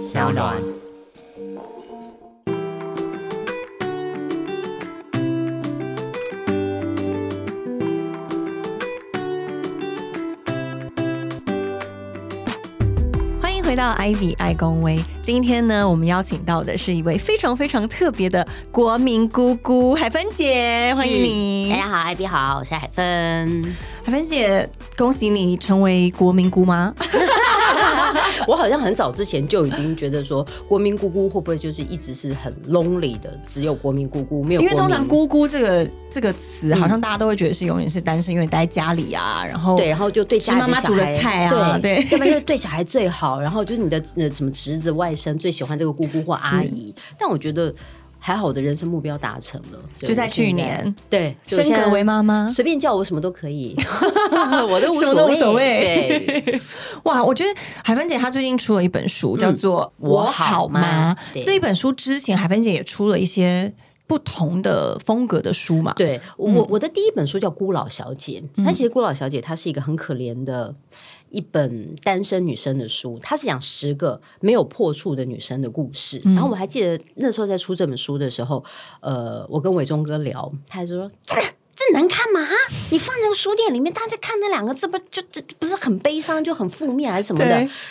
小暖。欢迎回到 Ivy 爱公威。今天呢，我们邀请到的是一位非常非常特别的国民姑姑海芬姐，欢迎你。大家好，艾比好，我是海芬。海芬姐，恭喜你成为国民姑妈。我好像很早之前就已经觉得说，国民姑姑会不会就是一直是很 lonely 的，只有国民姑姑没有？因为通常“姑姑”这个这个词，好像大家都会觉得是永远是单身，因为待在家里啊，然后对，然后就对家里妈妈煮的菜啊，对，要不然就是对小孩最好，然后就是你的呃什么侄子外甥最喜欢这个姑姑或阿姨。但我觉得。还好我的人生目标达成了，就在去年，对，升格为妈妈，随便叫我什么都可以，我都无所谓。对，哇，我觉得海芬姐她最近出了一本书，叫做《我好吗》。这一本书之前，海芬姐也出了一些不同的风格的书嘛。对我，我的第一本书叫《孤老小姐》，她其实孤老小姐她是一个很可怜的。一本单身女生的书，它是讲十个没有破处的女生的故事。然后我还记得那时候在出这本书的时候，呃，我跟伟忠哥聊，他就说：“这这能看吗？你放在书店里面，大家看那两个字，不就这不是很悲伤，就很负面还是什么的？”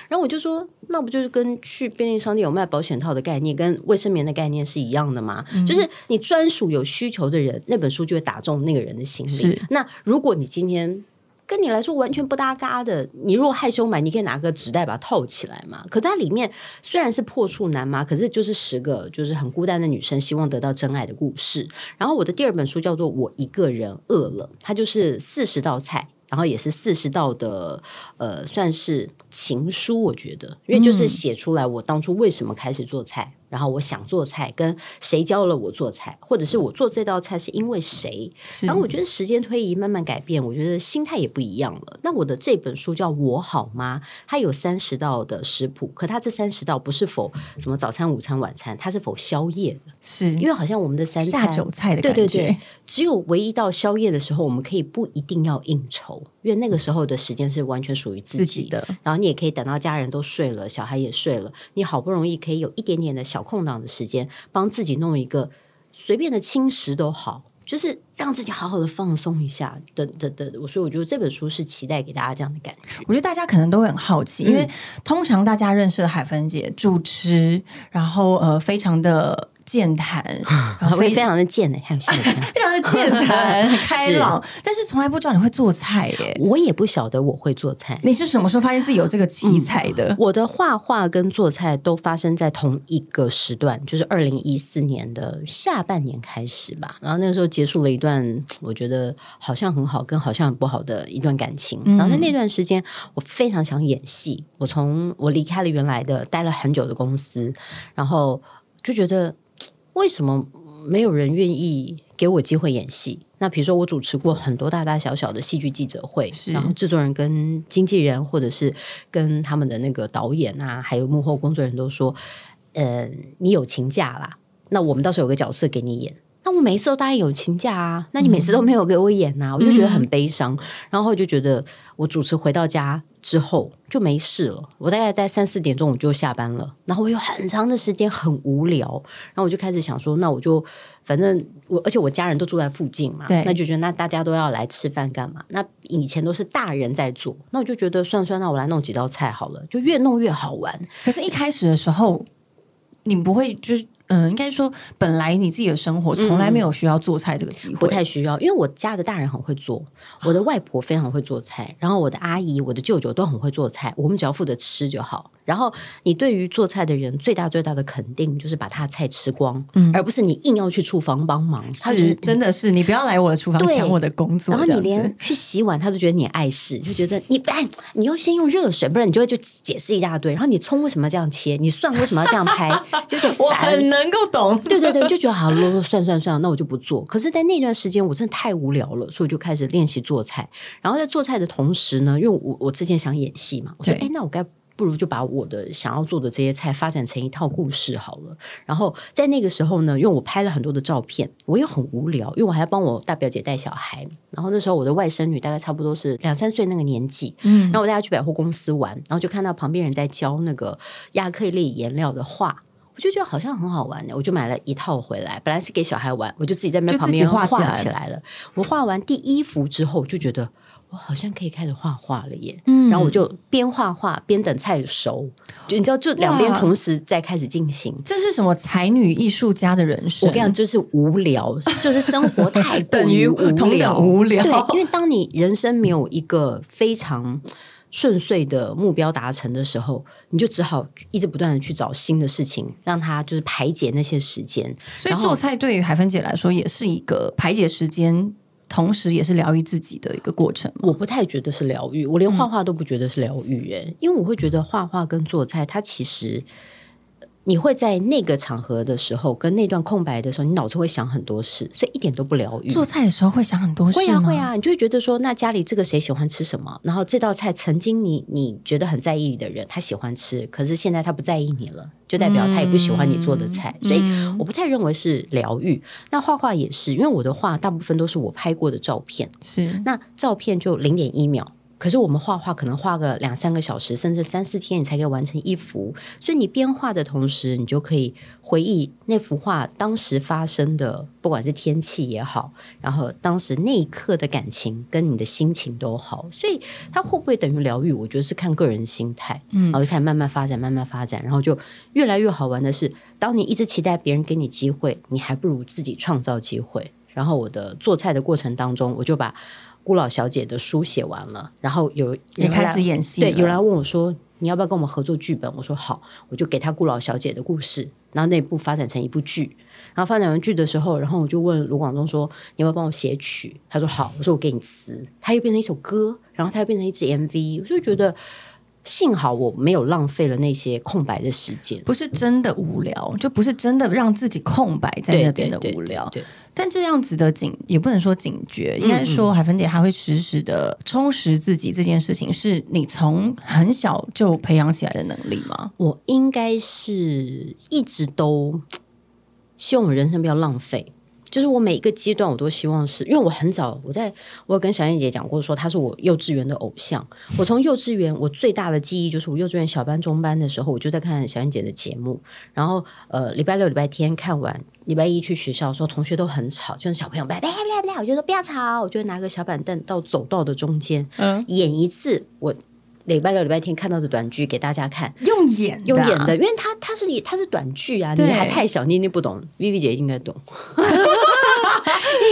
然后我就说：“那不就是跟去便利商店有卖保险套的概念，跟卫生棉的概念是一样的吗？就是你专属有需求的人，那本书就会打中那个人的心里。那如果你今天……跟你来说完全不搭嘎的。你如果害羞买，你可以拿个纸袋把它套起来嘛。可它里面虽然是破处男嘛，可是就是十个就是很孤单的女生希望得到真爱的故事。然后我的第二本书叫做《我一个人饿了》，它就是四十道菜，然后也是四十道的呃，算是情书。我觉得，因为就是写出来我当初为什么开始做菜。然后我想做菜，跟谁教了我做菜，或者是我做这道菜是因为谁？然后我觉得时间推移慢慢改变，我觉得心态也不一样了。那我的这本书叫我好吗？它有三十道的食谱，可它这三十道不是否什么早餐、午餐、晚餐，它是否宵夜的？是因为好像我们的三下酒菜的感觉，对对对，只有唯一到宵夜的时候，我们可以不一定要应酬，因为那个时候的时间是完全属于自己的。然后你也可以等到家人都睡了，小孩也睡了，你好不容易可以有一点点的小。空档的时间，帮自己弄一个随便的轻食都好，就是让自己好好的放松一下。的的的，所以我觉得这本书是期待给大家这样的感觉。我觉得大家可能都会很好奇，因为通常大家认识的海芬姐主持，然后呃，非常的。健谈，然后非常的健哎，还有 非常的健谈，很 开朗，但是从来不知道你会做菜耶。我也不晓得我会做菜。你是什么时候发现自己有这个奇才的？我的画画跟做菜都发生在同一个时段，就是二零一四年的下半年开始吧。然后那个时候结束了一段 我觉得好像很好，跟好像很不好的一段感情。然后在那段时间，我非常想演戏。我从我离开了原来的待了很久的公司，然后就觉得。为什么没有人愿意给我机会演戏？那比如说，我主持过很多大大小小的戏剧记者会，然后制作人跟经纪人，或者是跟他们的那个导演啊，还有幕后工作人员都说：“呃，你有请假啦，那我们到时候有个角色给你演。”那我每一次都答应有请假啊，那你每次都没有给我演呐，我就觉得很悲伤。然后就觉得我主持回到家之后就没事了，我大概在三四点钟我就下班了，然后我有很长的时间很无聊，然后我就开始想说，那我就反正我而且我家人都住在附近嘛，那就觉得那大家都要来吃饭干嘛？那以前都是大人在做，那我就觉得算算，那我来弄几道菜好了，就越弄越好玩。可是，一开始的时候，你不会就是。嗯，应该说，本来你自己的生活从来没有需要做菜这个机会，不太需要，因为我家的大人很会做，我的外婆非常会做菜，然后我的阿姨、我的舅舅都很会做菜，我们只要负责吃就好。然后你对于做菜的人最大最大的肯定就是把他的菜吃光，嗯，而不是你硬要去厨房帮忙。他觉得真的是你不要来我的厨房抢我的工作，然后你连去洗碗他都觉得你碍事，就觉得你哎，你要先用热水，不然你就会就解释一大堆。然后你葱为什么要这样切？你蒜为什么要这样拍？就是我很能够懂，对 对对，就觉得好啰啰算算算，那我就不做。可是，在那段时间我真的太无聊了，所以我就开始练习做菜。然后在做菜的同时呢，因为我我之前想演戏嘛，我说哎，那我该。不如就把我的想要做的这些菜发展成一套故事好了。然后在那个时候呢，因为我拍了很多的照片，我又很无聊，因为我还要帮我大表姐带小孩。然后那时候我的外甥女大概差不多是两三岁那个年纪，嗯，然后我带她去百货公司玩，然后就看到旁边人在教那个亚克力颜料的画。我就觉得好像很好玩的，我就买了一套回来。本来是给小孩玩，我就自己在那旁边画起来了。我画完第一幅之后，就觉得我好像可以开始画画了耶。嗯，然后我就边画画边等菜熟，就你知道，就两边同时在开始进行。这是什么才女艺术家的人生？我跟你讲，就是无聊，就是生活太过于无聊。无聊，对，因为当你人生没有一个非常。顺遂的目标达成的时候，你就只好一直不断的去找新的事情，让它就是排解那些时间。所以做菜对于海芬姐来说，也是一个排解时间，同时也是疗愈自己的一个过程。我不太觉得是疗愈，我连画画都不觉得是疗愈，哎，因为我会觉得画画跟做菜，它其实。你会在那个场合的时候，跟那段空白的时候，你脑子会想很多事，所以一点都不疗愈。做菜的时候会想很多事，会啊会啊，你就会觉得说，那家里这个谁喜欢吃什么？然后这道菜曾经你你觉得很在意的人，他喜欢吃，可是现在他不在意你了，就代表他也不喜欢你做的菜。所以我不太认为是疗愈。那画画也是，因为我的画大部分都是我拍过的照片，是那照片就零点一秒。可是我们画画可能画个两三个小时，甚至三四天，你才可以完成一幅。所以你边画的同时，你就可以回忆那幅画当时发生的，不管是天气也好，然后当时那一刻的感情跟你的心情都好。所以它会不会等于疗愈？我觉得是看个人心态。嗯，然后就开始慢慢发展，慢慢发展，然后就越来越好玩的是，当你一直期待别人给你机会，你还不如自己创造机会。然后我的做菜的过程当中，我就把。孤老小姐的书写完了，然后有也开始演戏。对，有人问我说：“你要不要跟我们合作剧本？”我说：“好。”我就给他孤老小姐的故事，然后那部发展成一部剧。然后发展完剧的时候，然后我就问卢广仲说：“你要不要帮我写曲？”他说：“好。”我说：“我给你词。”他又变成一首歌，然后他又变成一支 MV。我就觉得。幸好我没有浪费了那些空白的时间，不是真的无聊，就不是真的让自己空白在那边的无聊。但这样子的警也不能说警觉，应该说海芬姐还会时时的充实自己。这件事情是你从很小就培养起来的能力吗？我应该是一直都 希望我人生不要浪费。就是我每一个阶段，我都希望是因为我很早，我在我有跟小燕姐讲过，说她是我幼稚园的偶像。我从幼稚园，我最大的记忆就是我幼稚园小班、中班的时候，我就在看小燕姐的节目。然后呃，礼拜六、礼拜天看完，礼拜一去学校，说同学都很吵，就是小朋友，叭叭叭叭，我就说不要吵，我就拿个小板凳到走道的中间，嗯，演一次我。礼拜六、礼拜天看到的短剧给大家看，用演用演的，因为他他是他是短剧啊，你还太小，你你不懂，Vivi 姐应该懂，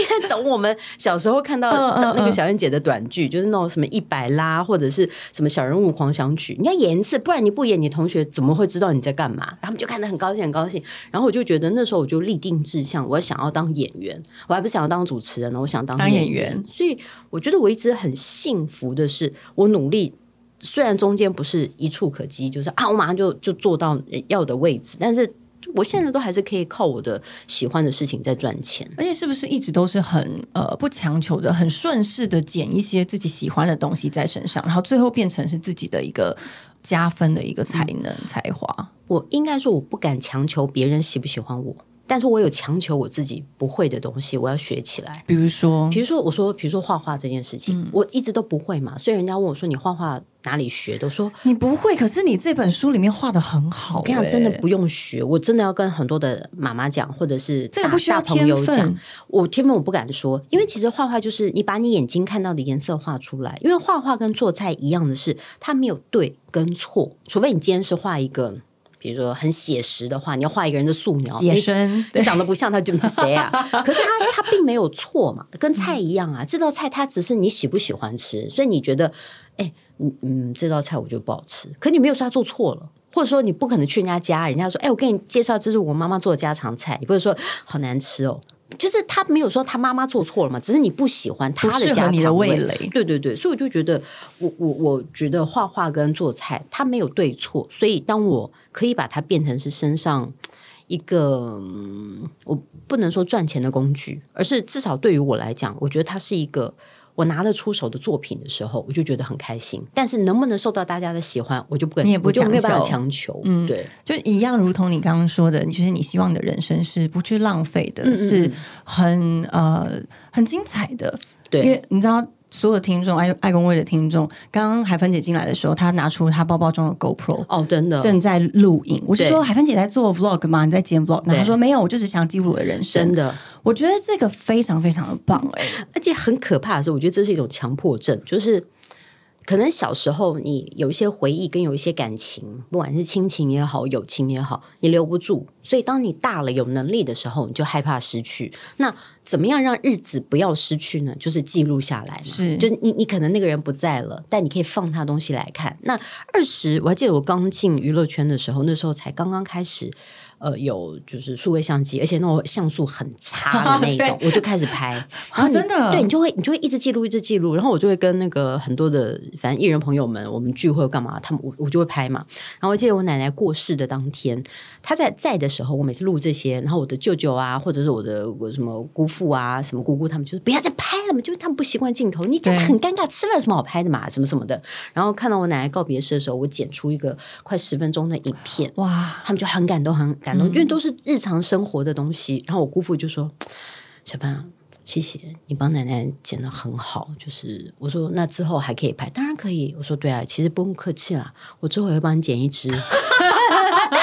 应该懂。我们小时候看到那个小燕姐的短剧，就是那种什么一百拉或者是什么小人物狂想曲，你要演一次，不然你不演，你同学怎么会知道你在干嘛？他们就看得很高兴，很高兴。然后我就觉得那时候我就立定志向，我想要当演员，我还不想要当主持人呢，我想当演员。所以我觉得我一直很幸福的是，我努力。虽然中间不是一触可及，就是啊，我马上就就坐到要的位置，但是我现在都还是可以靠我的喜欢的事情在赚钱。而且是不是一直都是很呃不强求的，很顺势的捡一些自己喜欢的东西在身上，然后最后变成是自己的一个加分的一个才能才华。我应该说，我不敢强求别人喜不喜欢我。但是我有强求我自己不会的东西，我要学起来。比如说，比如说，我说，比如说画画这件事情，我一直都不会嘛。所以人家问我说：“你画画哪里学的？”我说：“你不会，可是你这本书里面画的很好。”我跟你讲，真的不用学，我真的要跟很多的妈妈讲，或者是这个不需要朋友讲。我天分我不敢说，因为其实画画就是你把你眼睛看到的颜色画出来。因为画画跟做菜一样的是，它没有对跟错，除非你今天是画一个。比如说很写实的话，你要画一个人的素描，写生，你长得不像他就是谁啊？可是他他并没有错嘛，跟菜一样啊。这道菜它只是你喜不喜欢吃，所以你觉得，哎，嗯嗯，这道菜我觉得不好吃。可你没有说他做错了，或者说你不可能去人家家，人家说，哎，我给你介绍，这是我妈妈做的家常菜，你不会说好难吃哦。就是他没有说他妈妈做错了嘛，只是你不喜欢他的家常味蕾。对对对，所以我就觉得，我我我觉得画画跟做菜，它没有对错。所以当我可以把它变成是身上一个，我不能说赚钱的工具，而是至少对于我来讲，我觉得它是一个我拿得出手的作品的时候，我就觉得很开心。但是能不能受到大家的喜欢，我就不你也不没有办法强求。嗯，对，就一样，如同你刚刚说的，其实你希望你的人生是不去浪费的，是很呃很精彩的。对，因为你知道。所有的听众，爱爱公会的听众，刚刚海芬姐进来的时候，她拿出她包包中的 GoPro，哦，真的正在录影。我就说海芬姐在做 Vlog 吗？你在剪 Vlog？她说没有，我就是想记录我的人生。真的，我觉得这个非常非常的棒哎，而且很可怕的是，我觉得这是一种强迫症，就是。可能小时候你有一些回忆跟有一些感情，不管是亲情也好，友情也好，你留不住，所以当你大了有能力的时候，你就害怕失去。那怎么样让日子不要失去呢？就是记录下来嘛。是，就是你你可能那个人不在了，但你可以放他东西来看。那二十，我还记得我刚进娱乐圈的时候，那时候才刚刚开始。呃，有就是数位相机，而且那种像素很差 的那种，我就开始拍。然后真的，对你就会你就会一直记录，一直记录。然后我就会跟那个很多的反正艺人朋友们，我们聚会干嘛，他们我我就会拍嘛。然后我记得我奶奶过世的当天，她在在的时候，我每次录这些，然后我的舅舅啊，或者是我的什么姑父啊，什么姑姑，他们就是不要再拍就是他们不习惯镜头，你真的很尴尬，吃了什么好拍的嘛，什么什么的。然后看到我奶奶告别式的时候，我剪出一个快十分钟的影片，哇，他们就很感动，很感动，因为都是。日常生活的东西，然后我姑父就说：“小潘，谢谢你帮奶奶剪的很好。”就是我说：“那之后还可以拍，当然可以。”我说：“对啊，其实不用客气啦，我之后也会帮你剪一支。”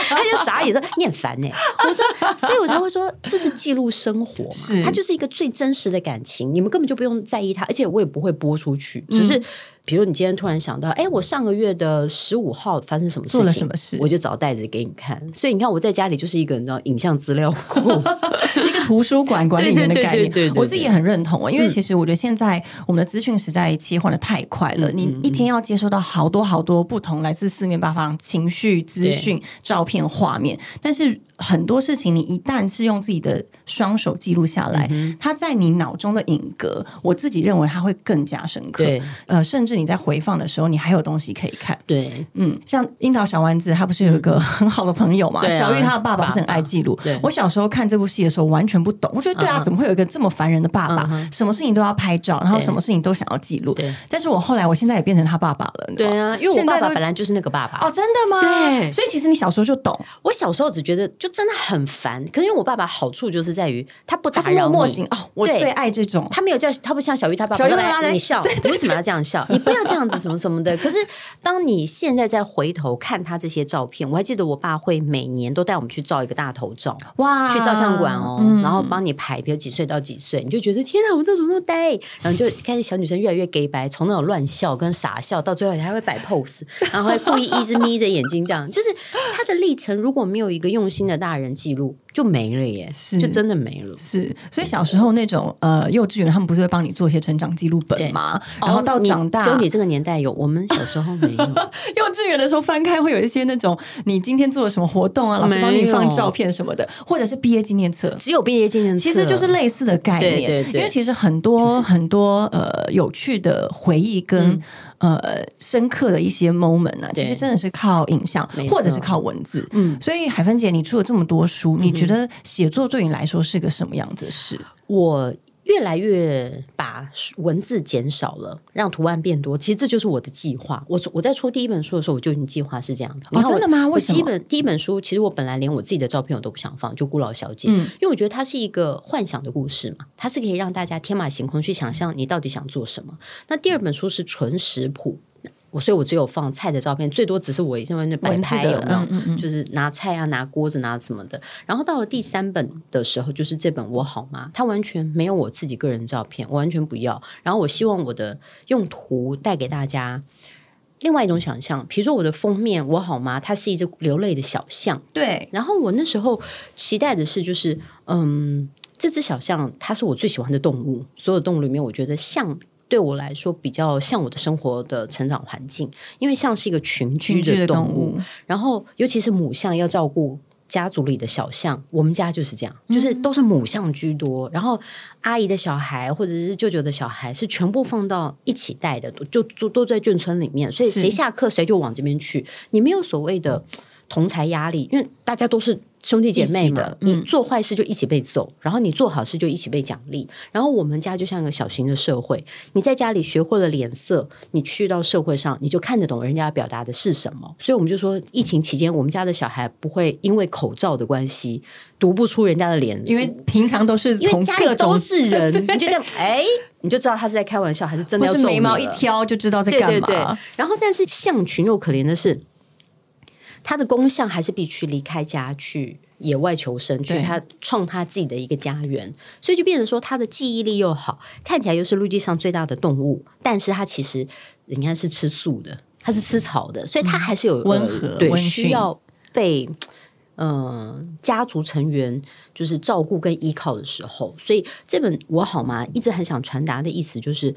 他就傻眼说：“你很烦呢。”我说：“所以我才会说这是记录生活嘛，它就是一个最真实的感情，你们根本就不用在意它，而且我也不会播出去，只是。”比如你今天突然想到，哎，我上个月的十五号发生什么事情？做了什么事？我就找袋子给你看。所以你看，我在家里就是一个你知道影像资料库，一个图书馆管理员的概念。我自己也很认同啊，因为其实我觉得现在我们的资讯时代切换的太快了，你一天要接收到好多好多不同来自四面八方情绪、资讯、照片、画面，但是。很多事情，你一旦是用自己的双手记录下来，它在你脑中的影格，我自己认为它会更加深刻。对，呃，甚至你在回放的时候，你还有东西可以看。对，嗯，像樱桃小丸子，他不是有一个 很好的朋友嘛？小玉他的爸爸不是很爱记录。我小时候看这部戏的时候，完全不懂。我觉得对啊，怎么会有一个这么烦人的爸爸？什么事情都要拍照，然后什么事情都想要记录。对但是我后来，我现在也变成他爸爸了。对啊，因为我爸爸本来就是那个爸爸。哦，真的吗？对。所以其实你小时候就懂。我小时候只觉得。就真的很烦，可是因为我爸爸好处就是在于他不打扰你哦，我最爱这种，他没有叫他不像小玉他爸爸小玉爸爸你笑，你为什么要这样笑？你不要这样子什么什么的。可是当你现在再回头看他这些照片，我还记得我爸会每年都带我们去照一个大头照，哇，去照相馆哦，然后帮你排，比如几岁到几岁，你就觉得天哪，我都怎么那么呆？然后就看见小女生越来越 gay 白，从那种乱笑跟傻笑到最后还会摆 pose，然后还故意一直眯着眼睛这样，就是他的历程如果没有一个用心的。大人记录就没了耶，是。就真的没了。是，所以小时候那种呃幼稚园，他们不是会帮你做一些成长记录本吗？然后到长大，只有你这个年代有，我们小时候没有。幼稚园的时候翻开会有一些那种你今天做了什么活动啊，老师帮你放照片什么的，或者是毕业纪念册，只有毕业纪念册，其实就是类似的概念。对对，因为其实很多很多呃有趣的回忆跟呃深刻的一些 moment 呢，其实真的是靠影像或者是靠文字。嗯，所以海芬姐，你出了这么多书，你觉得写作对你来说是个什么样子的事？我越来越把文字减少了，让图案变多。其实这就是我的计划。我我在出第一本书的时候，我就已经计划是这样的。哦，真的吗？我基本第一本书，其实我本来连我自己的照片我都不想放，就《孤老小姐》，因为我觉得它是一个幻想的故事嘛，它是可以让大家天马行空去想象你到底想做什么。那第二本书是纯食谱。我所以，我只有放菜的照片，最多只是我现在那摆拍有没有？就是拿菜啊，拿锅子，拿什么的。然后到了第三本的时候，就是这本《我好吗》，它完全没有我自己个人照片，我完全不要。然后我希望我的用图带给大家另外一种想象，比如说我的封面《我好吗》，它是一只流泪的小象。对。然后我那时候期待的是，就是嗯，这只小象它是我最喜欢的动物，所有动物里面，我觉得象。对我来说，比较像我的生活的成长环境，因为像是一个群居的动物，然后尤其是母象要照顾家族里的小象，我们家就是这样，就是都是母象居多，然后阿姨的小孩或者是舅舅的小孩是全部放到一起带的，就都都在眷村里面，所以谁下课谁就往这边去，你没有所谓的同才压力，因为大家都是。兄弟姐妹嘛，你做坏事就一起被揍，然后你做好事就一起被奖励。然后我们家就像一个小型的社会，你在家里学会了脸色，你去到社会上，你就看得懂人家表达的是什么。所以我们就说，疫情期间，我们家的小孩不会因为口罩的关系读不出人家的脸，因为平常都是从各种都是人，你就这样，哎，你就知道他是在开玩笑还是真的要是眉毛一挑就知道在干嘛。然后，但是象群又可怜的是。他的功效还是必须离开家去野外求生，去他创他自己的一个家园，所以就变成说他的记忆力又好，看起来又是陆地上最大的动物，但是它其实你看是吃素的，它是吃草的，所以它还是有温和，对，需要被嗯家族成员就是照顾跟依靠的时候，所以这本我好吗？一直很想传达的意思就是。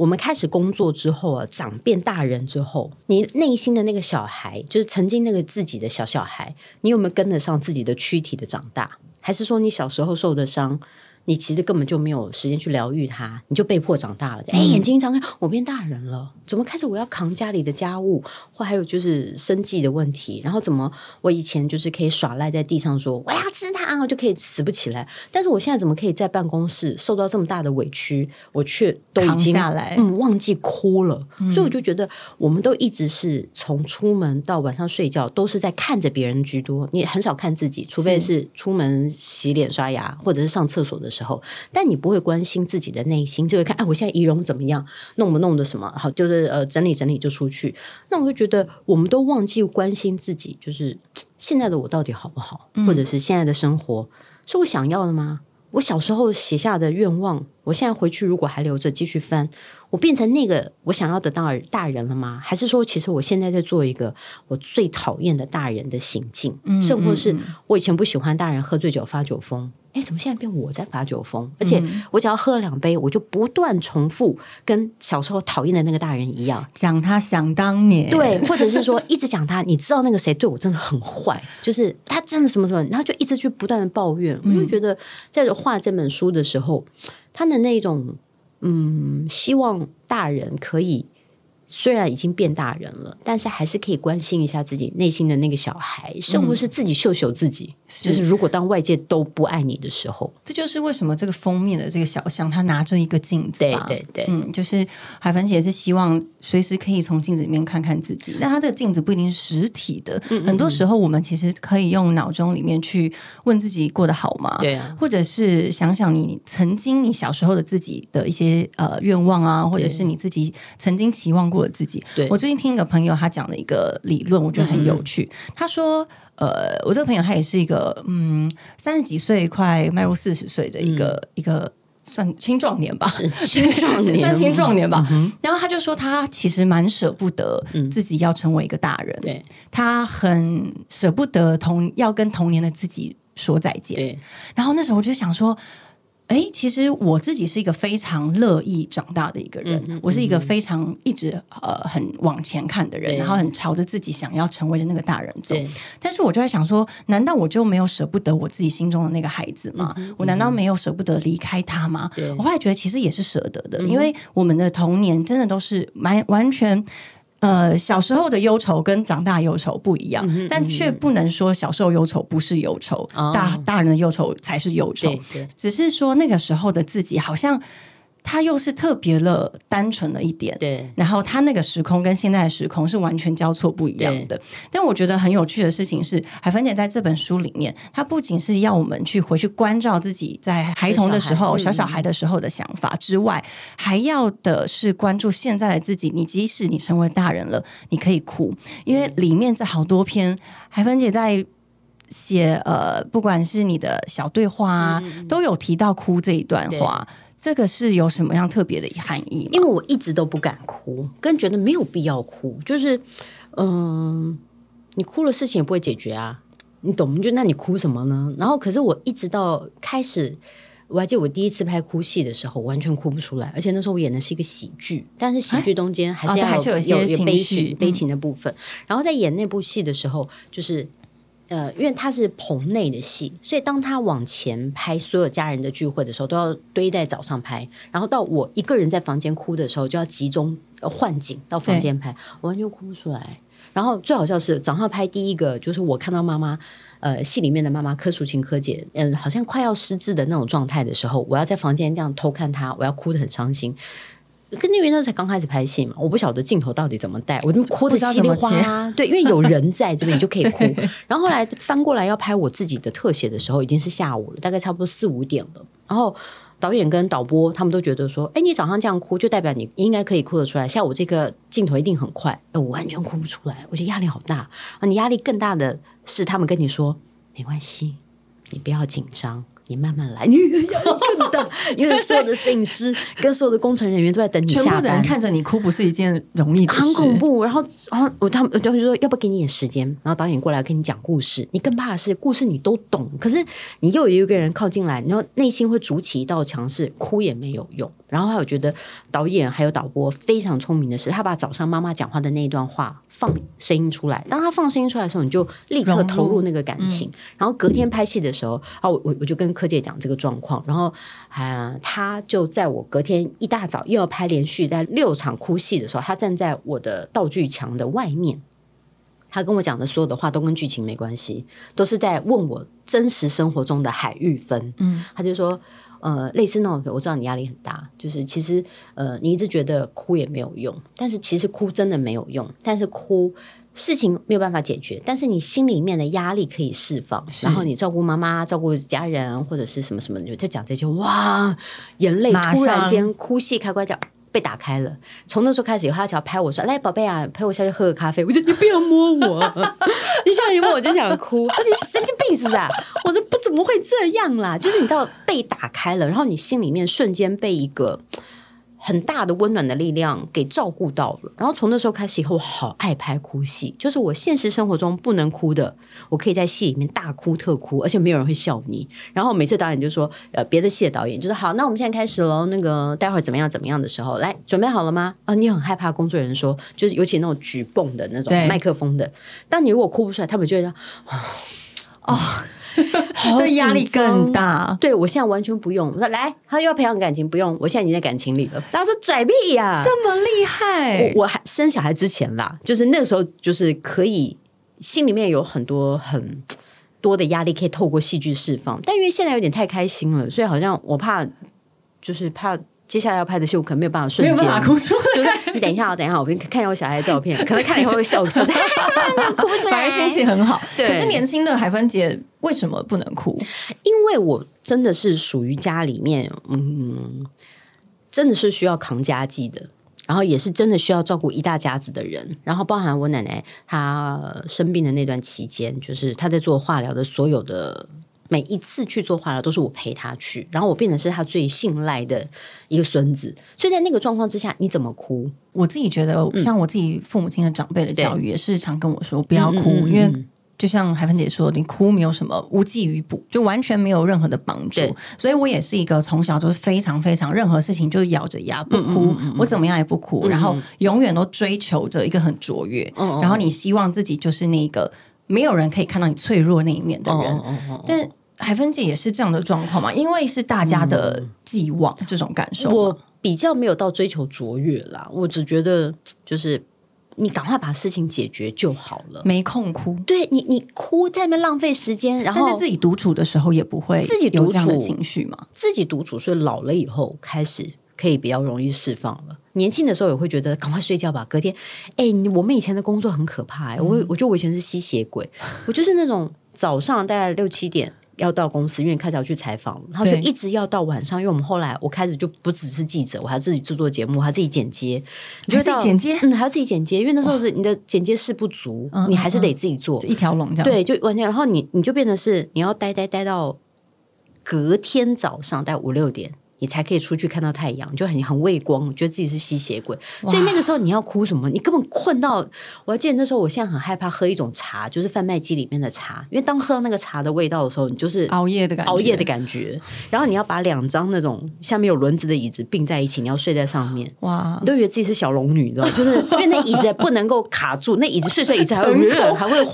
我们开始工作之后啊，长变大人之后，你内心的那个小孩，就是曾经那个自己的小小孩，你有没有跟得上自己的躯体的长大？还是说你小时候受的伤？你其实根本就没有时间去疗愈他，你就被迫长大了。哎，眼睛一张开，我变大人了，怎么开始我要扛家里的家务，或还有就是生计的问题？然后怎么我以前就是可以耍赖在地上说我要吃它，我就可以死不起来？但是我现在怎么可以在办公室受到这么大的委屈，我却都已经下来，嗯，忘记哭了。所以我就觉得，我们都一直是从出门到晚上睡觉，都是在看着别人居多，你很少看自己，除非是出门洗脸刷牙或者是上厕所的。时候，但你不会关心自己的内心，就会看哎，我现在仪容怎么样，弄不弄的什么好，就是呃整理整理就出去。那我会觉得，我们都忘记关心自己，就是现在的我到底好不好，或者是现在的生活是我想要的吗？我小时候写下的愿望，我现在回去如果还留着继续翻。我变成那个我想要的大大人了吗？还是说，其实我现在在做一个我最讨厌的大人的行径？嗯甚或是我以前不喜欢大人喝醉酒发酒疯，哎，怎么现在变我在发酒疯？而且我只要喝了两杯，我就不断重复跟小时候讨厌的那个大人一样，讲他想当年，对，或者是说一直讲他，你知道那个谁对我真的很坏，就是他真的什么什么，然后就一直去不断的抱怨。我就觉得在画这本书的时候，他的那种。嗯，希望大人可以。虽然已经变大人了，但是还是可以关心一下自己内心的那个小孩，甚至是自己秀秀自己。就是如果当外界都不爱你的时候，这就是为什么这个封面的这个小象，他拿着一个镜子。对对对，嗯，就是海凡姐是希望随时可以从镜子里面看看自己。那他这个镜子不一定是实体的，很多时候我们其实可以用脑中里面去问自己过得好吗？对啊，或者是想想你曾经你小时候的自己的一些呃愿望啊，或者是你自己曾经期望过。我自己，我最近听一个朋友他讲了一个理论，我觉得很有趣。他说，呃，我这个朋友他也是一个嗯三十几岁快迈入四十岁的一个一个算青壮年吧，青壮年算青壮年吧。然后他就说，他其实蛮舍不得自己要成为一个大人，对他很舍不得同要跟童年的自己说再见。对，然后那时候我就想说。哎，其实我自己是一个非常乐意长大的一个人，我是一个非常一直呃很往前看的人，然后很朝着自己想要成为的那个大人走。但是我就在想说，难道我就没有舍不得我自己心中的那个孩子吗？我难道没有舍不得离开他吗？我后来觉得其实也是舍得的，因为我们的童年真的都是蛮完全。呃，小时候的忧愁跟长大忧愁不一样，但却不能说小时候忧愁不是忧愁，大大人的忧愁才是忧愁。只是说那个时候的自己好像。他又是特别的单纯了一点，对。然后他那个时空跟现在的时空是完全交错不一样的。但我觉得很有趣的事情是，海芬姐在这本书里面，她不仅是要我们去回去关照自己在孩童的时候、小小孩的时候的想法之外，还要的是关注现在的自己。你即使你成为大人了，你可以哭，因为里面这好多篇海芬姐在写，呃，不管是你的小对话啊，都有提到哭这一段话。这个是有什么样特别的含义？因为我一直都不敢哭，跟觉得没有必要哭，就是嗯，你哭了事情也不会解决啊，你懂就那你哭什么呢？然后可是我一直到开始，我还记得我第一次拍哭戏的时候，完全哭不出来，而且那时候我演的是一个喜剧，但是喜剧中间还是要有有些悲情悲情的部分。然后在演那部戏的时候，就是。呃，因为他是棚内的戏，所以当他往前拍所有家人的聚会的时候，都要堆在早上拍。然后到我一个人在房间哭的时候，就要集中换景到房间拍，完全哭不出来。然后最好笑是早上拍第一个，就是我看到妈妈，呃，戏里面的妈妈柯淑琴柯姐，嗯，好像快要失智的那种状态的时候，我要在房间这样偷看她，我要哭得很伤心。跟那边那才刚开始拍戏嘛，我不晓得镜头到底怎么带，我就哭的稀里哗啦。对，因为有人在这边，你就可以哭。然后后来翻过来要拍我自己的特写的时候，已经是下午了，大概差不多四五点了。然后导演跟导播他们都觉得说，哎，你早上这样哭，就代表你应该可以哭得出来。下午这个镜头一定很快，我完全哭不出来，我觉得压力好大。啊，你压力更大的是他们跟你说，没关系，你不要紧张。你慢慢来，你更大，因为所有的摄影师跟所有的工程人员都在等你下班。的人看着你哭，不是一件容易的事，很恐怖。然后，然后我他们就会说，要不给你点时间？然后导演过来跟你讲故事。你更怕的是。故事你都懂，可是。你又有一个人靠近来，然后内心会筑起一道墙，是。哭也没有用。然后还有觉得导演还有导播非常聪明的是，他把早上妈妈讲话的那一段话放声音出来。当他放声音出来的时候，你就立刻投入那个感情。然后隔天拍戏的时候，啊，我我就跟柯姐讲这个状况，然后啊，他就在我隔天一大早又要拍连续在六场哭戏的时候，他站在我的道具墙的外面，他跟我讲的所有的话都跟剧情没关系，都是在问我真实生活中的海玉芬。嗯，他就说。呃，类似那种，我知道你压力很大，就是其实呃，你一直觉得哭也没有用，但是其实哭真的没有用，但是哭事情没有办法解决，但是你心里面的压力可以释放，然后你照顾妈妈、照顾家人或者是什么什么，就讲这些，哇，眼泪突然间哭戏开关掉。被打开了，从那时候开始，以后他只要拍我说：“来，宝贝啊，陪我下去喝个咖啡。”我说：“你不要摸我，你下一摸我就想哭，而且神经病是不是？”我说：“不怎么会这样啦？”就是你知道被打开了，然后你心里面瞬间被一个。很大的温暖的力量给照顾到了，然后从那时候开始以后，我好爱拍哭戏，就是我现实生活中不能哭的，我可以在戏里面大哭特哭，而且没有人会笑你。然后每次导演就说，呃，别的戏的导演就是好，那我们现在开始喽，那个待会儿怎么样怎么样的时候，来准备好了吗？啊，你很害怕工作人员说，就是尤其那种举泵的那种麦克风的，但你如果哭不出来，他们就会说，哦。这压力更大。对我现在完全不用。我说来，他又要培养感情，不用。我现在已经在感情里了。大家说拽屁呀，这么厉害！我我还生小孩之前啦，就是那个时候，就是可以心里面有很多很多的压力，可以透过戏剧释放。但因为现在有点太开心了，所以好像我怕，就是怕。接下来要拍的戏，我可能没有办法瞬间哭出来。就是你等一下，等一下，我给你看一下我小孩的照片，可 能看了以后会笑笑，哭不出来，反而心情很好。可是年轻的海芬姐为什么不能哭？因为我真的是属于家里面，嗯，真的是需要扛家计的，然后也是真的需要照顾一大家子的人，然后包含我奶奶她生病的那段期间，就是她在做化疗的所有的。每一次去做化疗都是我陪他去，然后我变成是他最信赖的一个孙子，所以在那个状况之下，你怎么哭？我自己觉得，像我自己父母亲的长辈的教育也是常跟我说不要哭，因为就像海芬姐说，你哭没有什么无济于补，就完全没有任何的帮助。所以我也是一个从小就是非常非常任何事情就是咬着牙不哭，我怎么样也不哭，然后永远都追求着一个很卓越，然后你希望自己就是那个没有人可以看到你脆弱那一面的人，但。海芬姐也是这样的状况嘛？因为是大家的寄望，这种感受。我比较没有到追求卓越啦，我只觉得就是你赶快把事情解决就好了，没空哭。对你，你哭在那边浪费时间，然后但是自己独处的时候也不会自己独处情绪嘛？自己独处，所以老了以后开始可以比较容易释放了。年轻的时候也会觉得赶快睡觉吧，隔天哎，我们以前的工作很可怕，我我觉得我以前是吸血鬼，我就是那种早上大概六七点。要到公司，因为开始要去采访，然后就一直要到晚上。因为我们后来我开始就不只是记者，我还自己制作节目，还自己剪接。你觉得自己剪接？嗯，还要自己剪接，因为那时候是你的剪接室不足，你还是得自己做一条龙这样。对，就完全。然后你你就变成是你要待待待到隔天早上，待五六点。你才可以出去看到太阳，就很很畏光，觉得自己是吸血鬼。所以那个时候你要哭什么？你根本困到，我还记得那时候，我现在很害怕喝一种茶，就是贩卖机里面的茶，因为当喝到那个茶的味道的时候，你就是熬夜的感觉，熬夜的感觉。然后你要把两张那种下面有轮子的椅子并在一起，你要睡在上面。哇，你都觉得自己是小龙女，你知道吗？就是因为那椅子不能够卡住，那椅子睡睡椅子还会还会滑，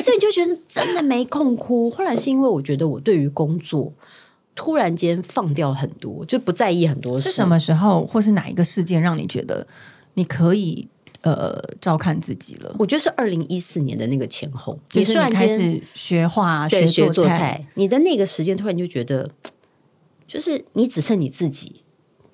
所以你就觉得真的没空哭。后来是因为我觉得我对于工作。突然间放掉很多，就不在意很多。是什么时候，或是哪一个事件让你觉得你可以呃照看自己了？我觉得是二零一四年的那个前后，你突然开始学画、学做菜，你的那个时间突然就觉得，就是你只剩你自己。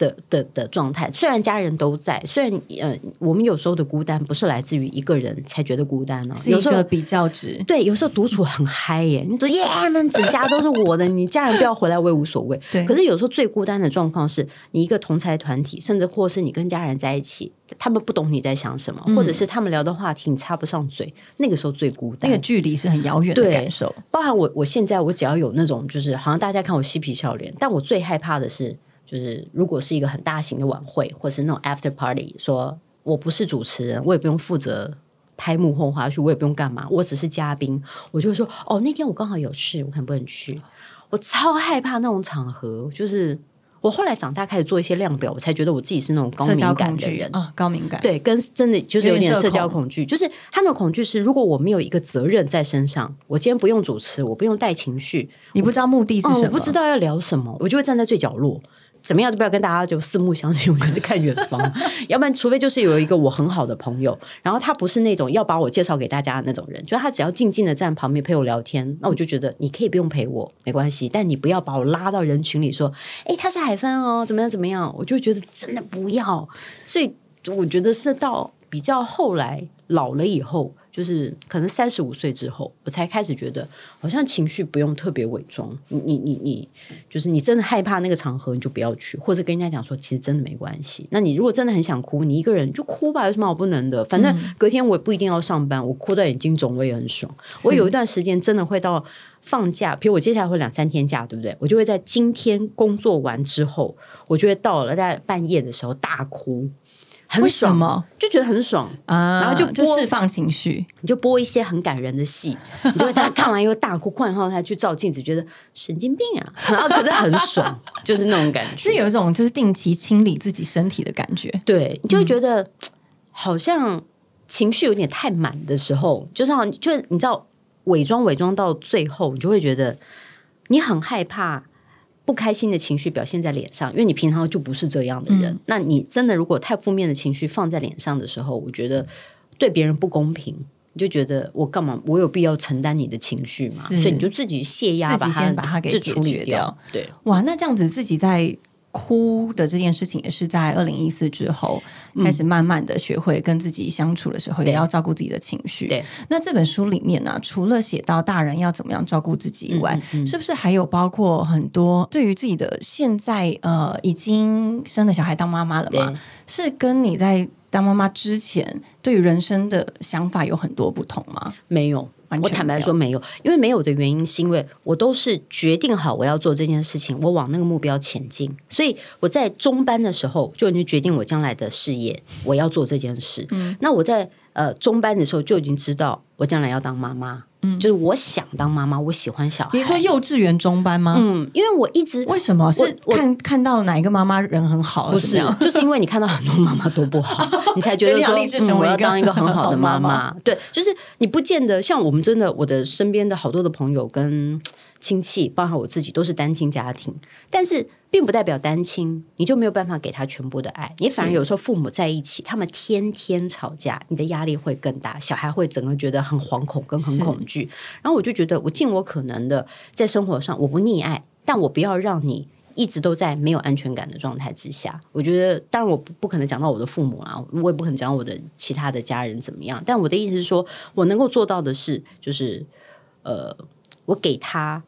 的的的状态，虽然家人都在，虽然呃，我们有时候的孤单不是来自于一个人才觉得孤单呢，有时候比较值。对，有时候独处很嗨耶，你说耶，那整家都是我的，你家人不要回来我也无所谓。对，可是有时候最孤单的状况是你一个同才团体，甚至或是你跟家人在一起，他们不懂你在想什么，或者是他们聊的话题你插不上嘴，那个时候最孤单，那个距离是很遥远的感受。包含我，我现在我只要有那种就是好像大家看我嬉皮笑脸，但我最害怕的是。就是如果是一个很大型的晚会，或是那种 after party，说我不是主持人，我也不用负责拍幕后花絮，我也不用干嘛，我只是嘉宾，我就会说哦，那天我刚好有事，我可能不能去。我超害怕那种场合，就是我后来长大开始做一些量表，我才觉得我自己是那种高敏感的人啊，高敏感对，跟真的就是有点社交恐惧，就是他的恐惧是，如果我没有一个责任在身上，我今天不用主持，我不用带情绪，你不知道目的是什么，我不知道要聊什么，我就会站在最角落。怎么样都不要跟大家就四目相接，我就是看远方。要不然，除非就是有一个我很好的朋友，然后他不是那种要把我介绍给大家的那种人，就他只要静静的站旁边陪我聊天，那我就觉得你可以不用陪我，没关系。但你不要把我拉到人群里说，哎，他是海芬哦，怎么样怎么样？我就觉得真的不要。所以我觉得是到比较后来老了以后。就是可能三十五岁之后，我才开始觉得好像情绪不用特别伪装。你你你你，就是你真的害怕那个场合，你就不要去，或者跟人家讲说，其实真的没关系。那你如果真的很想哭，你一个人就哭吧，有什么好不能的？反正隔天我也不一定要上班，我哭到眼睛肿，我也很爽。我有一段时间真的会到放假，比如我接下来会两三天假，对不对？我就会在今天工作完之后，我就会到了在半夜的时候大哭。很爽，就觉得很爽啊！然后就就释放情绪，你就播一些很感人的戏，你就会他看完以后大哭，哭完后他去照镜子，觉得神经病啊！然后可是很爽，就是那种感觉，是有一种就是定期清理自己身体的感觉。对，你就会觉得 好像情绪有点太满的时候，就是就你知道伪装伪装到最后，你就会觉得你很害怕。不开心的情绪表现在脸上，因为你平常就不是这样的人。那你真的如果太负面的情绪放在脸上的时候，我觉得对别人不公平。你就觉得我干嘛？我有必要承担你的情绪吗？所以你就自己泄压，自己先把它给处理掉。对，哇，那这样子自己在。哭的这件事情也是在二零一四之后开始慢慢的学会跟自己相处的时候，也要照顾自己的情绪。对，那这本书里面呢，除了写到大人要怎么样照顾自己以外，是不是还有包括很多对于自己的现在呃已经生了小孩当妈妈了嘛？是跟你在当妈妈之前对于人生的想法有很多不同吗？没有。我坦白说没有，因为没有的原因是因为我都是决定好我要做这件事情，我往那个目标前进。所以我在中班的时候就已经决定我将来的事业，我要做这件事。嗯，那我在呃中班的时候就已经知道我将来要当妈妈。嗯，就是我想当妈妈，我喜欢小孩。你说幼稚园中班吗？嗯，因为我一直为什么是看看到哪一个妈妈人很好？不是，就是因为你看到很多妈妈都不好，你才觉得说我要当一个很好的妈妈。对，就是你不见得像我们真的，我的身边的好多的朋友跟。亲戚，包括我自己，都是单亲家庭，但是并不代表单亲你就没有办法给他全部的爱。你反而有时候父母在一起，他们天天吵架，你的压力会更大，小孩会整个觉得很惶恐跟很恐惧。然后我就觉得，我尽我可能的在生活上，我不溺爱，但我不要让你一直都在没有安全感的状态之下。我觉得，当然我不不可能讲到我的父母啊，我也不可能讲我的其他的家人怎么样。但我的意思是说，我能够做到的是，就是呃，我给他。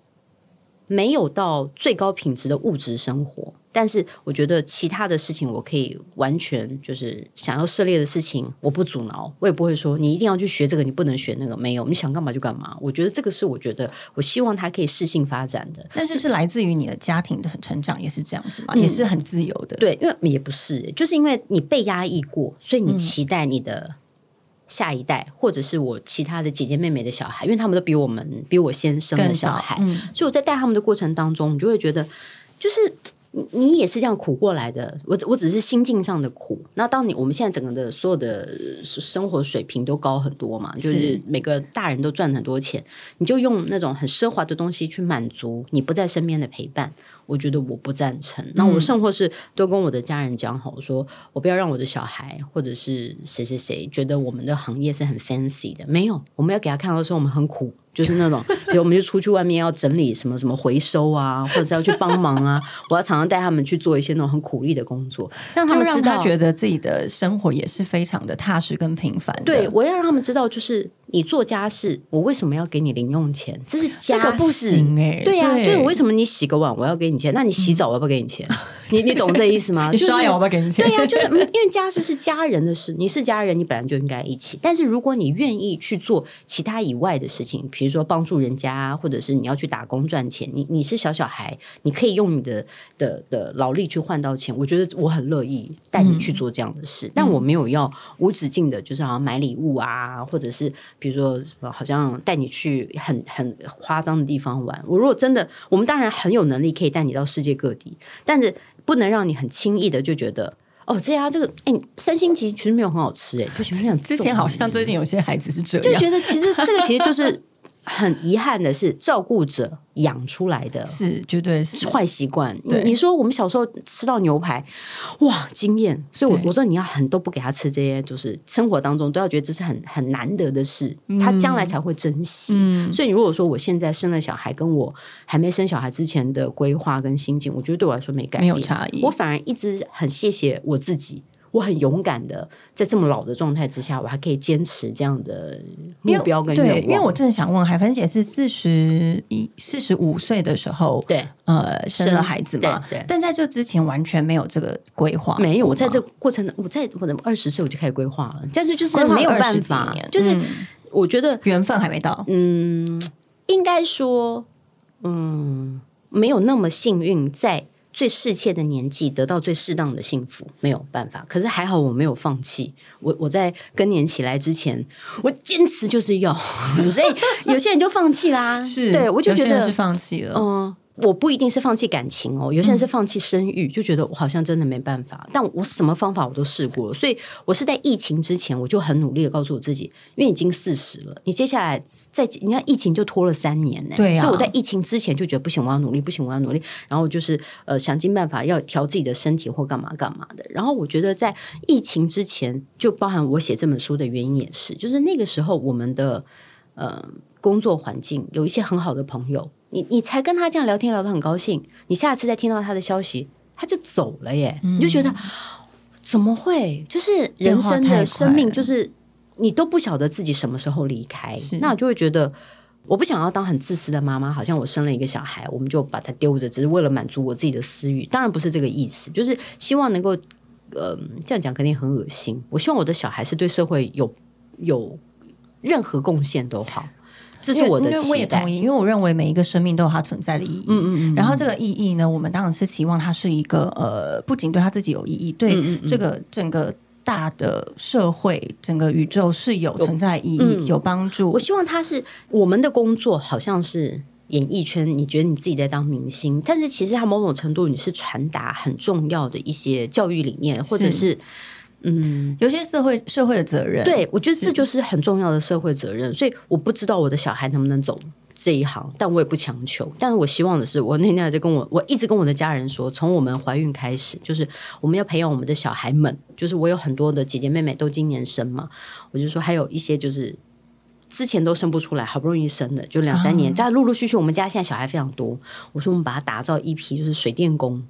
没有到最高品质的物质生活，但是我觉得其他的事情我可以完全就是想要涉猎的事情，我不阻挠，我也不会说你一定要去学这个，你不能学那个。没有，你想干嘛就干嘛。我觉得这个是我觉得我希望他可以适性发展的。但是是来自于你的家庭的成长也是这样子嘛，也是很自由的。对，因为也不是，就是因为你被压抑过，所以你期待你的。下一代，或者是我其他的姐姐妹妹的小孩，因为他们都比我们比我先生的小孩，所以我在带他们的过程当中，你就会觉得，就是你你也是这样苦过来的，我我只是心境上的苦。那当你我们现在整个的所有的生活水平都高很多嘛，就是每个大人都赚很多钱，你就用那种很奢华的东西去满足你不在身边的陪伴。我觉得我不赞成。那我甚或是都跟我的家人讲好，说我不要让我的小孩或者是谁谁谁觉得我们的行业是很 fancy 的。没有，我们要给他看到说我们很苦。就是那种，比如我们就出去外面要整理什么什么回收啊，或者是要去帮忙啊，我要常常带他们去做一些那种很苦力的工作，让他们让他觉得自己的生活也是非常的踏实跟平凡。对，我要让他们知道，就是你做家事，我为什么要给你零用钱？这是家事哎，对呀，就是为什么你洗个碗我要给你钱？那你洗澡我要不要给你钱？你你懂这意思吗？你刷牙我要不给你钱？对呀，就是因为家事是家人的事，你是家人，你本来就应该一起。但是如果你愿意去做其他以外的事情，比如说帮助人家，或者是你要去打工赚钱，你你是小小孩，你可以用你的的的劳力去换到钱。我觉得我很乐意带你去做这样的事，但我没有要无止境的，就是好像买礼物啊，或者是比如说好像带你去很很夸张的地方玩。我如果真的，我们当然很有能力可以带你到世界各地，但是。不能让你很轻易的就觉得哦，这家这个哎，三星级其实没有很好吃哎，就觉得之前好像最近有些孩子是这样，就觉得其实这个其实就是。很遗憾的是，照顾者养出来的是绝对是坏习惯。你你说我们小时候吃到牛排，哇，惊艳！所以，我我说你要很都不给他吃这些，就是生活当中都要觉得这是很很难得的事，他将来才会珍惜。所以，你如果说我现在生了小孩，跟我还没生小孩之前的规划跟心境，我觉得对我来说没改变，没有差异。我反而一直很谢谢我自己。我很勇敢的，在这么老的状态之下，我还可以坚持这样的目标跟愿望。因为我正想问，海芬姐是四十一、四十五岁的时候，对，呃，生了孩子嘛？对。但在这之前完全没有这个规划，没有。我在这过程，我在我的二十岁我就开始规划了，但是就是没有办法，就是我觉得缘分还没到。嗯，应该说，嗯，没有那么幸运在。最适切的年纪得到最适当的幸福没有办法，可是还好我没有放弃。我我在更年起来之前，我坚持就是要，所以有些人就放弃啦。是对我就觉得是放弃了。嗯。我不一定是放弃感情哦，有些人是放弃生育，就觉得我好像真的没办法。但我什么方法我都试过了，所以我是在疫情之前我就很努力的告诉我自己，因为已经四十了，你接下来在你看疫情就拖了三年呢，对所以我在疫情之前就觉得不行，我要努力，不行，我要努力，然后就是呃想尽办法要调自己的身体或干嘛干嘛的。然后我觉得在疫情之前，就包含我写这本书的原因也是，就是那个时候我们的呃工作环境有一些很好的朋友。你你才跟他这样聊天聊得很高兴，你下次再听到他的消息，他就走了耶，你就觉得怎么会？就是人生的生命，就是你都不晓得自己什么时候离开，那我就会觉得我不想要当很自私的妈妈，好像我生了一个小孩，我们就把他丢着，只是为了满足我自己的私欲。当然不是这个意思，就是希望能够，呃，这样讲肯定很恶心。我希望我的小孩是对社会有有任何贡献都好。这是我的期待，因为我认为每一个生命都有它存在的意义。嗯嗯嗯。然后这个意义呢，我们当然是期望它是一个呃，不仅对他自己有意义，对这个整个大的社会、整个宇宙是有存在意义、有帮助。我希望他是我们的工作，好像是演艺圈，你觉得你自己在当明星，但是其实它某种程度你是传达很重要的一些教育理念，或者是。嗯，有些社会社会的责任，对我觉得这就是很重要的社会责任。所以我不知道我的小孩能不能走这一行，但我也不强求。但是我希望的是，我那天还在跟我，我一直跟我的家人说，从我们怀孕开始，就是我们要培养我们的小孩们。就是我有很多的姐姐妹妹都今年生嘛，我就说还有一些就是。之前都生不出来，好不容易生的，就两三年，就陆陆续续。我们家现在小孩非常多，我说我们把它打造一批，就是水电工。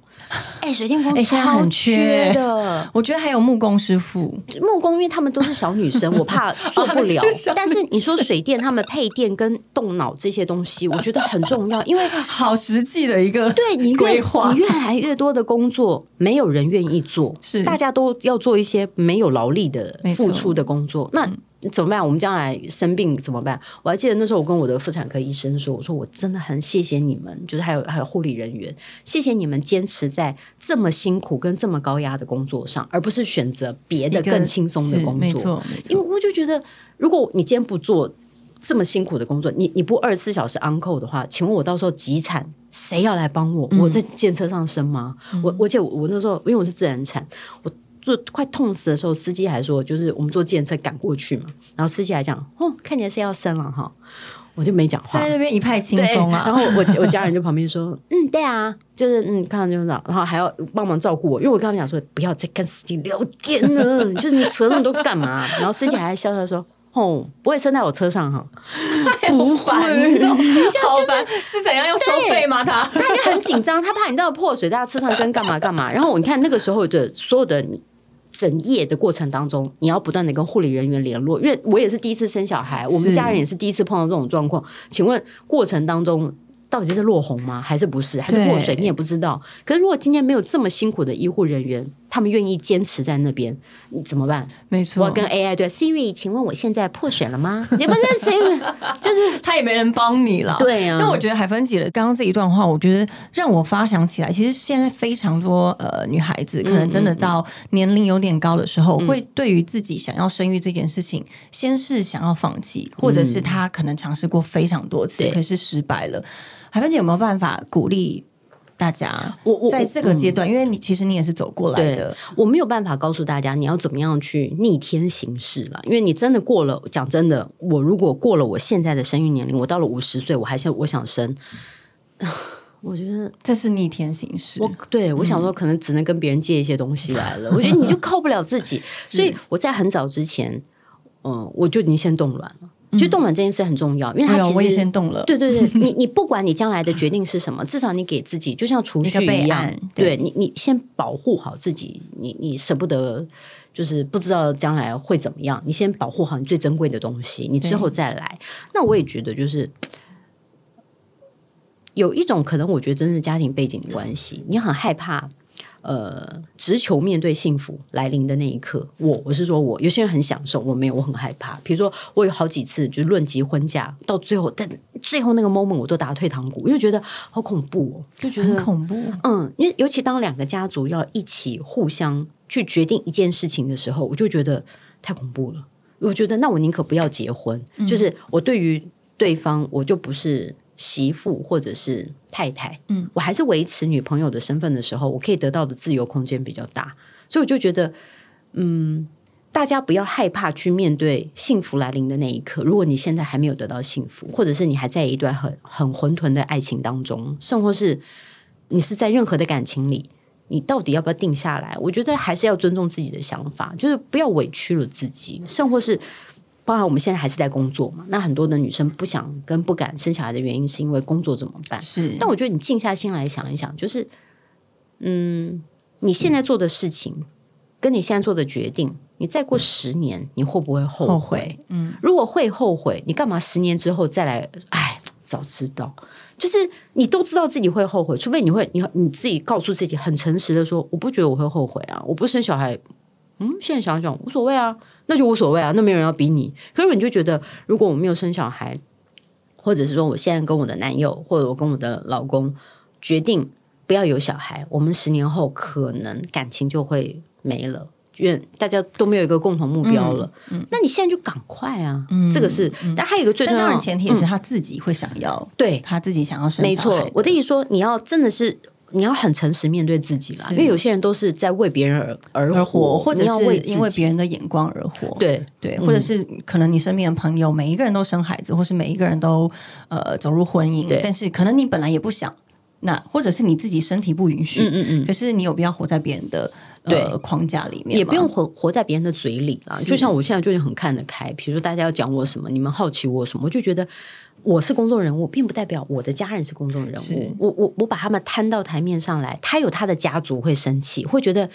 哎，水电工现在很缺的，我觉得还有木工师傅。木工因为他们都是小女生，我怕做不了。但是你说水电，他们配电跟动脑这些东西，我觉得很重要，因为好实际的一个对你越你越来越多的工作，没有人愿意做，是大家都要做一些没有劳力的付出的工作，那。怎么办？我们将来生病怎么办？我还记得那时候，我跟我的妇产科医生说：“我说我真的很谢谢你们，就是还有还有护理人员，谢谢你们坚持在这么辛苦跟这么高压的工作上，而不是选择别的更轻松的工作。没错，因为我就觉得，如果你今天不做这么辛苦的工作，你你不二十四小时 on call 的话，请问我到时候急产？”谁要来帮我？我在电车上生吗？我而且我那时候因为我是自然产，我做快痛死的时候，司机还说就是我们坐电车赶过去嘛，然后司机还讲哦，看起来是要生了哈。我就没讲话，在那边一派轻松啊。然后我我家人就旁边说：“ 嗯，对啊，就是嗯，看到就知道。”然后还要帮忙照顾我，因为我跟他们讲说：“不要再跟司机聊天了，就是你扯那么多干嘛？”然后司机还笑笑说：“哦，不会生在我车上哈，不烦，好烦，是怎样要收费吗？他他就很紧张，他怕你到破水，在车上跟干嘛干嘛。然后你看那个时候的所有的。整夜的过程当中，你要不断的跟护理人员联络，因为我也是第一次生小孩，我们家人也是第一次碰到这种状况。请问过程当中。到底是落红吗？还是不是？还是过水？你也不知道。可是如果今天没有这么辛苦的医护人员，他们愿意坚持在那边，你怎么办？没错，我跟 AI 对 Siri，请问我现在破水了吗？你不是谁？就是他也没人帮你了。对啊。但我觉得海芬姐的刚刚这一段话，我觉得让我发想起来，其实现在非常多呃女孩子，可能真的到年龄有点高的时候，会对于自己想要生育这件事情，先是想要放弃，或者是她可能尝试过非常多次，可是失败了。海芬姐有没有办法鼓励大家？我我在这个阶段，因为你其实你也是走过来的，我没有办法告诉大家你要怎么样去逆天行事了。因为你真的过了，讲真的，我如果过了我现在的生育年龄，我到了五十岁，我还想我想生，我觉得这是逆天行事。我对我想说，可能只能跟别人借一些东西来了。我觉得你就靠不了自己，所以我在很早之前，嗯，我就已经先冻卵了。就冻卵这件事很重要，因为它其实我也先动了。对对对，你你不管你将来的决定是什么，至少你给自己就像储蓄一样，对你你先保护好自己，你你舍不得，就是不知道将来会怎么样，你先保护好你最珍贵的东西，你之后再来。那我也觉得就是有一种可能，我觉得真是家庭背景的关系，你很害怕。呃，直求面对幸福来临的那一刻，我我是说，我有些人很享受，我没有，我很害怕。比如说，我有好几次就论及婚嫁，到最后，但最后那个 moment 我都打退堂鼓，因为觉得好恐怖哦，就觉得很恐怖。嗯，因为尤其当两个家族要一起互相去决定一件事情的时候，我就觉得太恐怖了。我觉得那我宁可不要结婚，就是我对于对方，我就不是。媳妇或者是太太，嗯，我还是维持女朋友的身份的时候，我可以得到的自由空间比较大，所以我就觉得，嗯，大家不要害怕去面对幸福来临的那一刻。如果你现在还没有得到幸福，或者是你还在一段很很混沌的爱情当中，甚或是你是在任何的感情里，你到底要不要定下来？我觉得还是要尊重自己的想法，就是不要委屈了自己，甚或是。包含我们现在还是在工作嘛？那很多的女生不想跟不敢生小孩的原因，是因为工作怎么办？是。但我觉得你静下心来想一想，就是，嗯，你现在做的事情，跟你现在做的决定，你再过十年，你会不会后悔？嗯，如果会后悔，你干嘛十年之后再来？哎，早知道，就是你都知道自己会后悔，除非你会，你你自己告诉自己很诚实的说，我不觉得我会后悔啊，我不生小孩。嗯，现在想想无所谓啊，那就无所谓啊，那没有人要逼你。可是你就觉得，如果我没有生小孩，或者是说我现在跟我的男友或者我跟我的老公决定不要有小孩，我们十年后可能感情就会没了，因为大家都没有一个共同目标了。嗯，那你现在就赶快啊！嗯，这个是，但还有一个最重要的前提也是他自己会想要，对他自己想要生。没错，我的意思说，你要真的是。你要很诚实面对自己啦，因为有些人都是在为别人而而活，或者是因为别人的眼光而活。对。对，或者是可能你身边的朋友每一个人都生孩子，或是每一个人都呃走入婚姻，但是可能你本来也不想，那或者是你自己身体不允许，嗯嗯嗯，可是你有必要活在别人的呃框架里面，也不用活活在别人的嘴里啊。就像我现在就很看得开，比如说大家要讲我什么，你们好奇我什么，我就觉得。我是公众人物，并不代表我的家人是公众人物。我我我把他们摊到台面上来，他有他的家族会生气，会觉得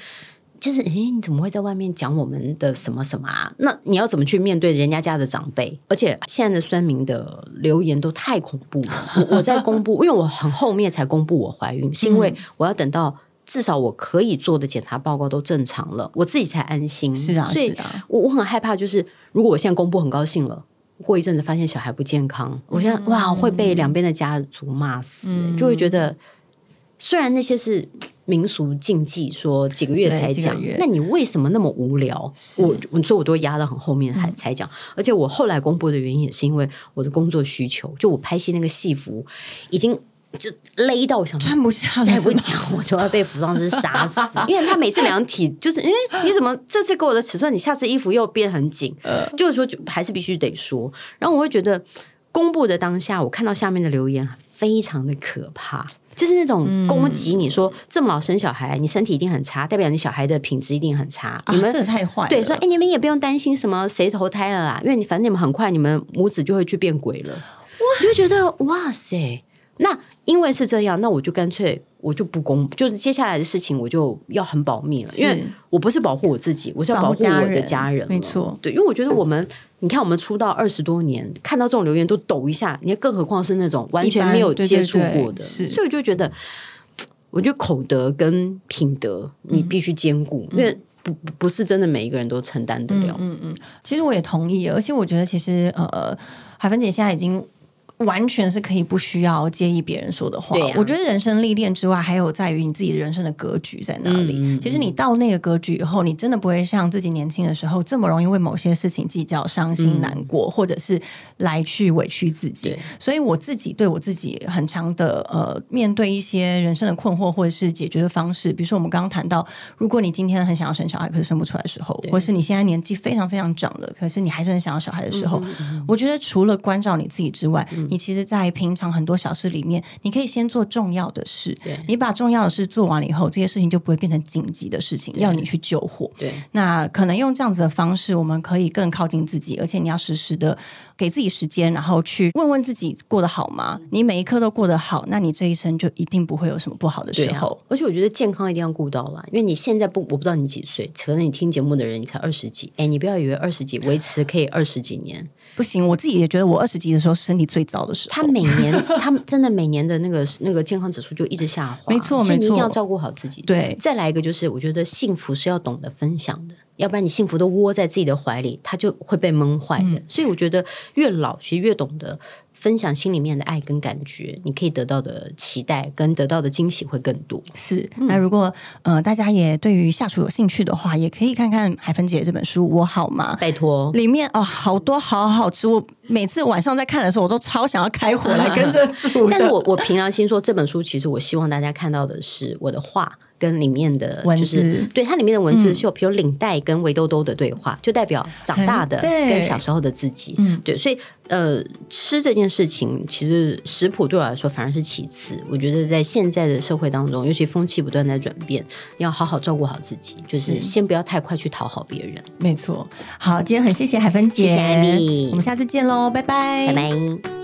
就是诶，你怎么会在外面讲我们的什么什么啊？那你要怎么去面对人家家的长辈？而且现在的酸民的留言都太恐怖了。我我在公布，因为我很后面才公布我怀孕，是因为我要等到至少我可以做的检查报告都正常了，我自己才安心。是啊，所以我我很害怕，就是如果我现在公布很高兴了。过一阵子发现小孩不健康，我现在哇会被两边的家族骂死，就会觉得虽然那些是民俗禁忌，说几个月才讲，那你为什么那么无聊？我我说我都压到很后面才才讲，而且我后来公布的原因也是因为我的工作需求，就我拍戏那个戏服已经就勒到我想穿不下，再不讲我就要被服装师杀死，因为他每次量体就是，哎，你怎么这次给我的尺寸，你下次衣服又变很紧，就是说就还是必须得说。然后我会觉得公布的当下，我看到下面的留言非常的可怕，就是那种攻击你说这么老生小孩，你身体一定很差，代表你小孩的品质一定很差。你们这太坏，对，说哎，你们也不用担心什么谁投胎了啦，因为你反正你们很快你们母子就会去变鬼了。我就觉得哇塞。那因为是这样，那我就干脆我就不公，就是接下来的事情我就要很保密了，因为我不是保护我自己，我是要保护我的家人。没错，对，因为我觉得我们，你看我们出道二十多年，看到这种留言都抖一下，你更何况是那种完全没有接触过的，所以我就觉得，我觉得口德跟品德你必须兼顾，因为不不是真的每一个人都承担得了。嗯嗯，其实我也同意，而且我觉得其实呃，海芬姐现在已经。完全是可以不需要介意别人说的话。我觉得人生历练之外，还有在于你自己人生的格局在哪里。其实你到那个格局以后，你真的不会像自己年轻的时候这么容易为某些事情计较、伤心难过，或者是来去委屈自己。所以我自己对我自己很强的呃，面对一些人生的困惑或者是解决的方式，比如说我们刚刚谈到，如果你今天很想要生小孩，可是生不出来的时候，或是你现在年纪非常非常长了，可是你还是很想要小孩的时候，我觉得除了关照你自己之外，你其实，在平常很多小事里面，你可以先做重要的事。对，你把重要的事做完了以后，这些事情就不会变成紧急的事情，要你去救火。对，那可能用这样子的方式，我们可以更靠近自己，而且你要实时的给自己时间，然后去问问自己过得好吗？你每一刻都过得好，那你这一生就一定不会有什么不好的时候。而且我觉得健康一定要顾到了，因为你现在不，我不知道你几岁，可能你听节目的人你才二十几。哎，你不要以为二十几维持可以二十几年。不行，我自己也觉得我二十几的时候身体最糟的时候。他每年，他们真的每年的那个那个健康指数就一直下滑。没错，没错，你一定要照顾好自己。对，再来一个就是，我觉得幸福是要懂得分享的，要不然你幸福都窝在自己的怀里，他就会被闷坏的。所以我觉得越老其实越懂得。分享心里面的爱跟感觉，你可以得到的期待跟得到的惊喜会更多。是，那如果呃大家也对于下厨有兴趣的话，也可以看看海芬姐这本书《我好吗》。拜托，里面哦好多好好吃，我每次晚上在看的时候，我都超想要开火来跟着煮。但是我我凭良心说，这本书其实我希望大家看到的是我的画。跟里面的文字，对它里面的文字是有，比如领带跟围兜兜的对话，就代表长大的跟小时候的自己。嗯，对，所以呃，吃这件事情，其实食谱对我来说反而是其次。我觉得在现在的社会当中，尤其风气不断在转变，要好好照顾好自己，就是先不要太快去讨好别人。没错。好，今天很谢谢海芬姐，谢谢艾米，我们下次见喽，拜拜，拜拜。